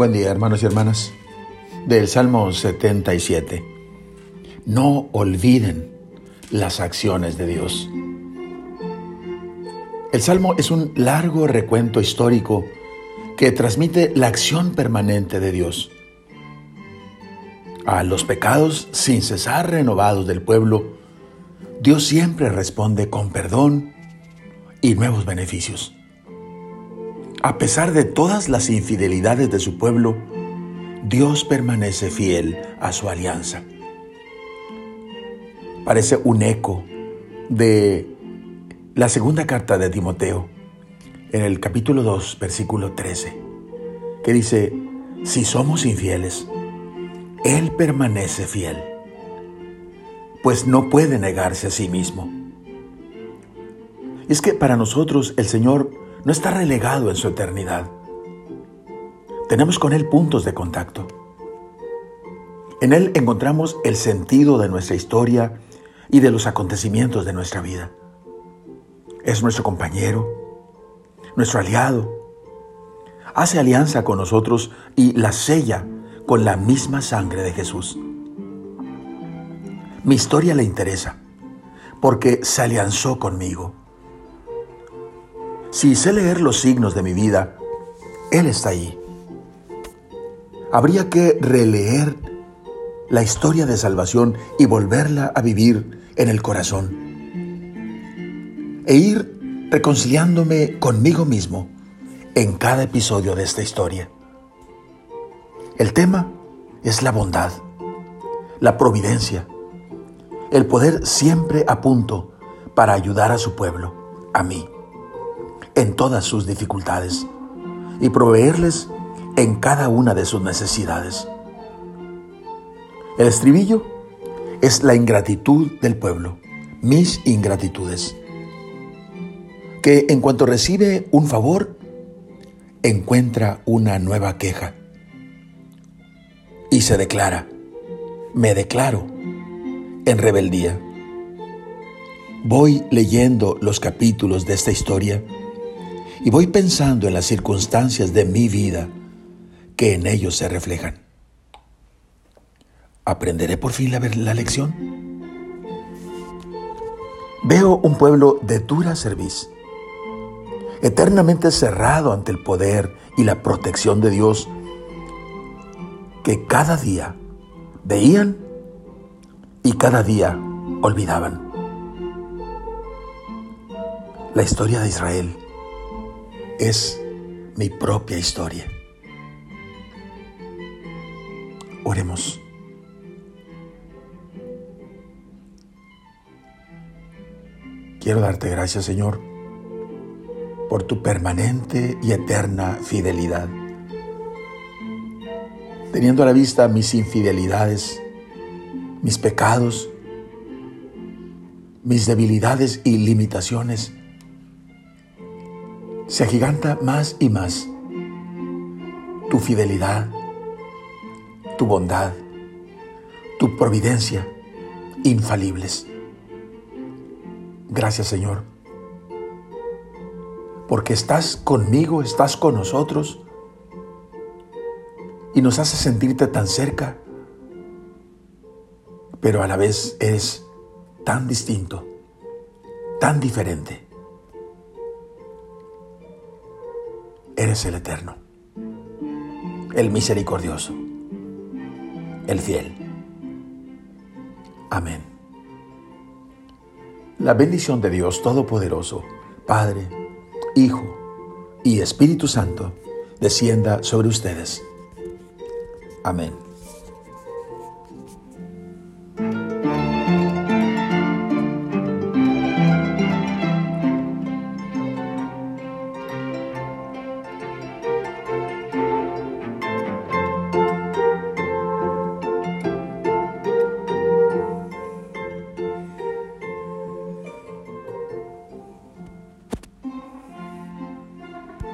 Buen día, hermanos y hermanas. Del Salmo 77. No olviden las acciones de Dios. El Salmo es un largo recuento histórico que transmite la acción permanente de Dios. A los pecados sin cesar renovados del pueblo, Dios siempre responde con perdón y nuevos beneficios. A pesar de todas las infidelidades de su pueblo, Dios permanece fiel a su alianza. Parece un eco de la segunda carta de Timoteo, en el capítulo 2, versículo 13, que dice, si somos infieles, Él permanece fiel, pues no puede negarse a sí mismo. Es que para nosotros el Señor no está relegado en su eternidad. Tenemos con Él puntos de contacto. En Él encontramos el sentido de nuestra historia y de los acontecimientos de nuestra vida. Es nuestro compañero, nuestro aliado. Hace alianza con nosotros y la sella con la misma sangre de Jesús. Mi historia le interesa porque se alianzó conmigo. Si sé leer los signos de mi vida, Él está ahí. Habría que releer la historia de salvación y volverla a vivir en el corazón. E ir reconciliándome conmigo mismo en cada episodio de esta historia. El tema es la bondad, la providencia, el poder siempre a punto para ayudar a su pueblo, a mí en todas sus dificultades y proveerles en cada una de sus necesidades. El estribillo es la ingratitud del pueblo, mis ingratitudes, que en cuanto recibe un favor, encuentra una nueva queja y se declara, me declaro en rebeldía. Voy leyendo los capítulos de esta historia y voy pensando en las circunstancias de mi vida que en ellos se reflejan. ¿Aprenderé por fin la, lección? Veo un pueblo de dura cerviz, eternamente cerrado ante el poder y la protección de Dios, que cada día veían y cada día olvidaban. La historia de Israel es mi propia historia. Oremos. Quiero darte gracias, Señor, por tu permanente y eterna fidelidad. Teniendo a la vista mis infidelidades, mis pecados, mis debilidades y limitaciones, se agiganta más y más tu fidelidad, tu bondad, tu providencia infalibles. Gracias Señor, porque estás conmigo, estás con nosotros y nos hace sentirte tan cerca, pero a la vez eres tan distinto, tan diferente. Eres el eterno, el misericordioso, el fiel. Amén. La bendición de Dios Todopoderoso, Padre, Hijo y Espíritu Santo, descienda sobre ustedes. Amén.